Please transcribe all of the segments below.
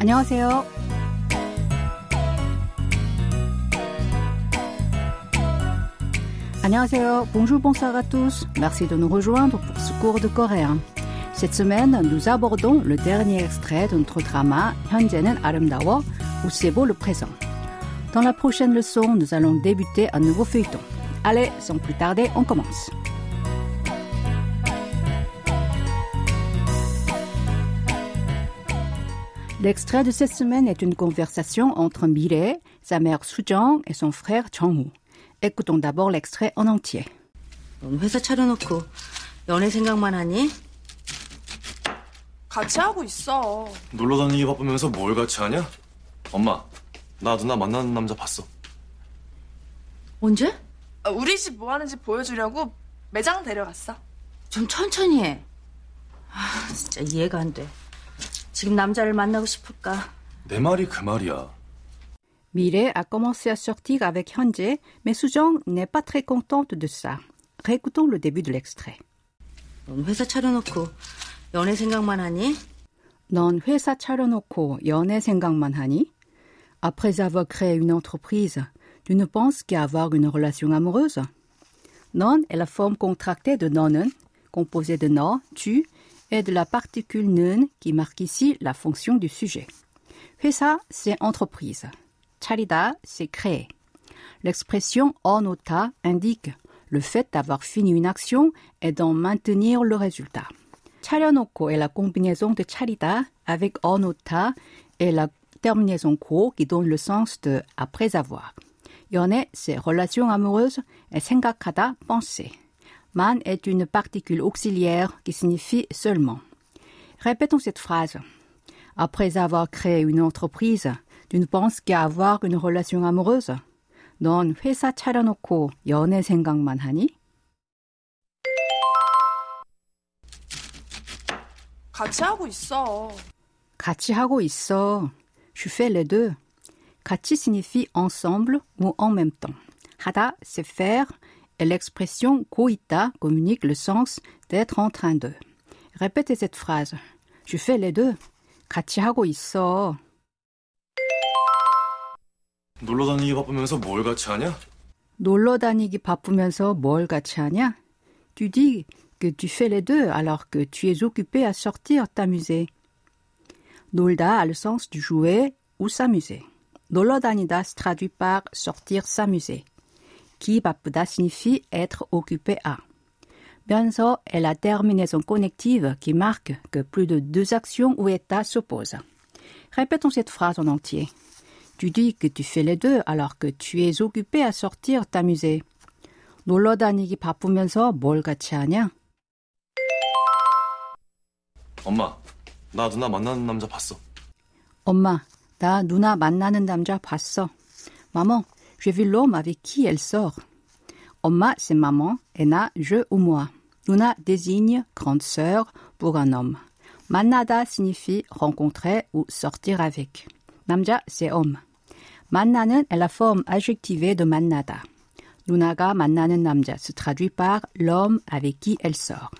안녕하세요. 안녕하세요. Bonjour, bonsoir à tous. Merci de nous rejoindre pour ce cours de coréen. Cette semaine, nous abordons le dernier extrait de notre drama 현재는 아름다워 où c'est beau le présent. Dans la prochaine leçon, nous allons débuter un nouveau feuilleton. Allez, sans plus tarder, on commence. L'extrait de cette semaine est une conversation entre Mireille, sa mère Sujong et son frère Jong-woo. Écoutons d'abord l'extrait en entier. 넌 회사 차려놓고 연애 생각만 하니? 같이 하고 있어. 놀러 다니기 바쁘면서 뭘 같이 하냐? 엄마, 나 누나 만나는 남자 봤어. 언제? 아, 우리 집 뭐 하는지 보여주려고 매장 데려갔어. 좀 천천히 해. 아, 진짜 이해가 안 돼. 지금 남자를 만나고 싶을까? 내 말이 그 말이야. Mireille a commencé à sortir avec Hyunjae, mais Sujong n'est pas très contente de ça. Réécoutons le début de l'extrait. 넌 회사 차려놓고 연애 생각만 하니? 넌 회사 차려놓고 연애 생각만 하니? Après avoir créé une entreprise, tu ne penses qu'à avoir une relation amoureuse? Non est la forme contractée de 너는, composée de 너, tu, et de la particule 는 qui marque ici la fonction du sujet. 회사, c'est entreprise. 차리다, c'est créer. L'expression 어놓다 indique le fait d'avoir fini une action et d'en maintenir le résultat. 차려놓고 est la combinaison de 차리다 avec 어놓다 et la terminaison 고 qui donne le sens de après avoir. 연애, c'est relation amoureuse et 생각하다, penser. Man est une particule auxiliaire qui signifie seulement. Répétons cette phrase. Après avoir créé une entreprise, tu ne penses qu'à avoir une relation amoureuse? 넌 회사 차려놓고 연애 생각만 하니? 같이 하고 있어. 같이 하고 있어. Je fais les deux. 같이 signifie ensemble ou en même temps. 하다, c'est faire, et l'expression 고있다 communique le sens d'être en train de. Répétez cette phrase. Je fais les deux. 같이 하고 있어. 놀러 다니기 바쁘면서 뭘 같이 하냐? 놀러 다니기 바쁘면서 뭘 같이 하냐? Tu dis que tu fais les deux alors que tu es occupé à sortir t'amuser. 놀다 a le sens du jouer ou s'amuser. 놀러 다니다 se traduit par sortir s'amuser. qui 바쁘다 signifie être occupé à. 면서 est la terminaison connective qui marque que plus de deux actions ou états s'opposent. Répétons cette phrase en entier. Tu dis que tu fais les deux alors que tu es occupé à sortir t'amuser. 놀러 다니기 바쁘면서 뭘 같이 하냐? 엄마, 나 누나 만나는 남자 봤어. 엄마, 나 누나 만나는 남자 봤어. Maman, j'ai vu l'homme avec qui elle sort. 엄마, c'est maman, et na, je ou moi. Nuna désigne grande sœur pour un homme. 만나다 signifie rencontrer ou sortir avec. 남자, c'est homme. 만나는 est la forme adjectivée de 만나다. 누나가 만나는 남자 se traduit par l'homme avec qui elle sort.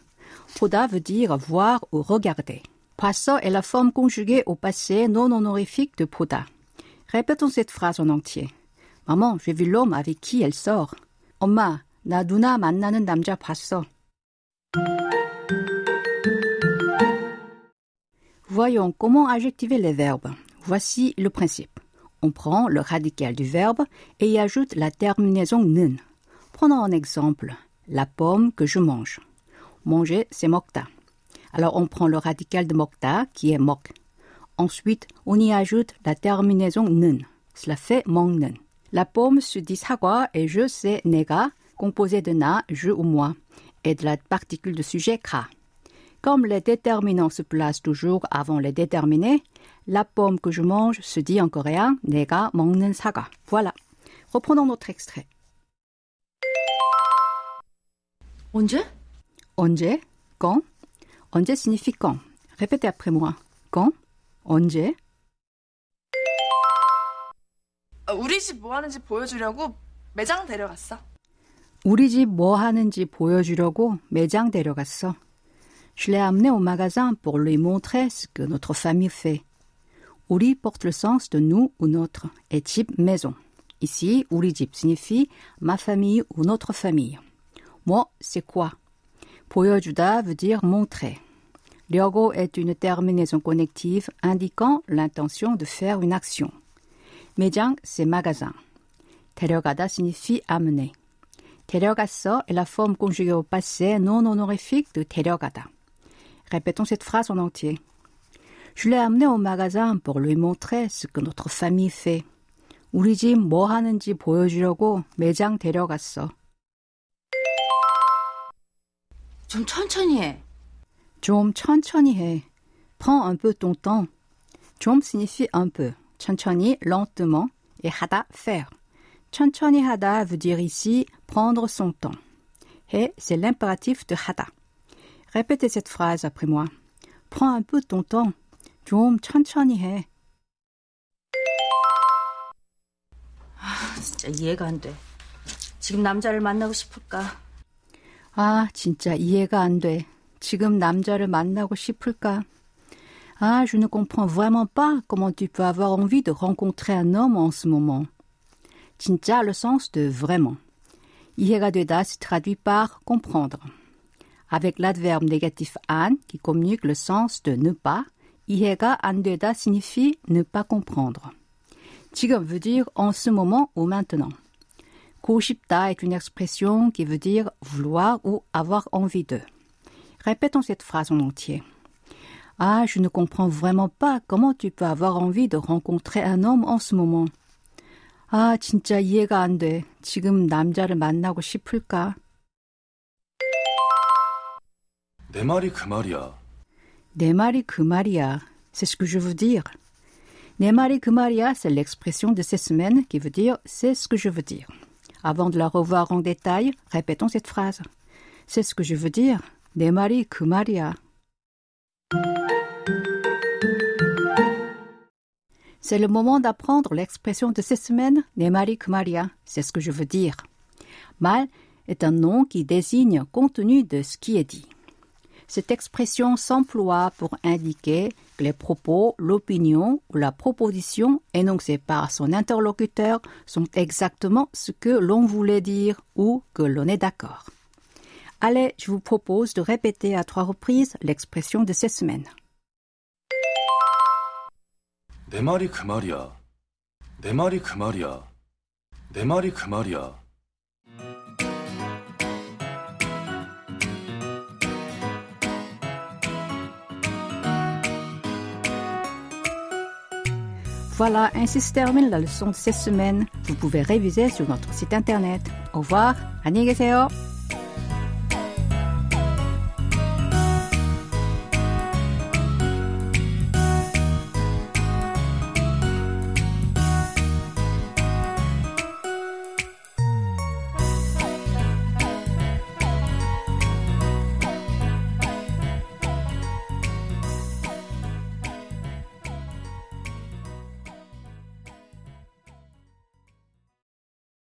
보다 veut dire voir ou regarder. 봤어 est la forme conjuguée au passé non honorifique de 보다. Répétons cette phrase en entier. Maman, j'ai vu l'homme avec qui elle sort. 엄마, 나 누나 만나는 남자 봤어. Voyons comment adjectiver les verbes. Voici le principe. On prend le radical du verbe et y ajoute la terminaison 는. Prenons un exemple. La pomme que je mange. Manger, c'est 먹다. Alors on prend le radical de 먹다 qui est 먹. Ensuite, on y ajoute la terminaison 는. Cela fait 먹는. La pomme se dit 사과 et je c'est 내가, composé de na, je ou moi, et de la particule de sujet 가. Comme les déterminants se placent toujours avant les déterminés, la pomme que je mange se dit en coréen 내가 먹는 사과. Voilà. Reprenons notre extrait. 언제? 언제? Quand? 언제 signifie quand. Répétez après moi. Quand? 언제? 우리 집 뭐 하는지 보여주려고 매장 데려갔어. 우리 집 뭐 하는지 보여주려고 매장 데려갔어. Je l'ai amené au magasin pour lui montrer ce que notre famille fait. 우리 porte le sens de nous ou notre et 집 maison. Ici, 우리 집 signifie ma famille ou notre famille. Moi, c'est quoi? 보여주다 veut dire montrer. 려고 est une terminaison connective indiquant l'intention de faire une action. 매장, c'est magasin. 데려가다 signifie amener. 데려갔어 est la forme conjuguée au passé non honorifique de 데려가다. Répétons cette phrase en entier. Je l'ai amené au magasin pour lui montrer ce que notre famille fait. 우리 집 뭐 하는지 보여주려고 매장 데려갔어. 좀 천천히 해. 좀 천천히 해. Prends un peu ton temps. 좀 signifie un peu. 천천히, lentement. Et 하다, faire. 천천히 하다 veut dire ici prendre son temps. 해, c'est l'impératif de 하다. Répétez cette phrase après moi. Prends un peu ton temps. 좀 천천히 해. 진짜 이해가 안 돼. 지금 남자를 만나고 싶을까? 아, 진짜 이해가 안 돼. 지금 남자를 만나고 싶을까? Ah, je ne comprends vraiment pas comment tu peux avoir envie de rencontrer un homme en ce moment. Jinja a le sens de vraiment. Ihega deda se traduit par comprendre. Avec l'adverbe négatif an qui communique le sens de ne pas, ihega andeda signifie ne pas comprendre. 지금 veut dire en ce moment ou maintenant. Koshipta est une expression qui veut dire vouloir ou avoir envie de. Répétons cette phrase en entier. Ah, je ne comprends vraiment pas comment tu peux avoir envie de rencontrer un homme en ce moment. 아, 진짜 이해가 안 돼. 지금 남자를 만나고 싶을까? 내 말이 그 말이야. 내 말이 그 말이야. C'est ce que je veux dire. 내 말이 그 말이야, c'est l'expression de cette semaine qui veut dire c'est ce que je veux dire. Avant de la revoir en détail, répétons cette phrase. C'est ce que je veux dire. 내 말이 그 말이야. C'est le moment d'apprendre l'expression de cette semaine, Nemari Kumaria, c'est ce que je veux dire. Mal est un nom qui désigne compte contenu de ce qui est dit. Cette expression s'emploie pour indiquer que les propos, l'opinion ou la proposition énoncée par son interlocuteur sont exactement ce que l'on voulait dire ou que l'on est d'accord. Allez, je vous propose de répéter à trois reprises l'expression de cette semaine. 내 말이 그 말이야. 내 말이 그 말이야. 내 말이 그 말이야. Voilà, ainsi se termine la leçon de cette semaine. Vous pouvez réviser sur notre site internet. Au revoir, 안녕히 계세요.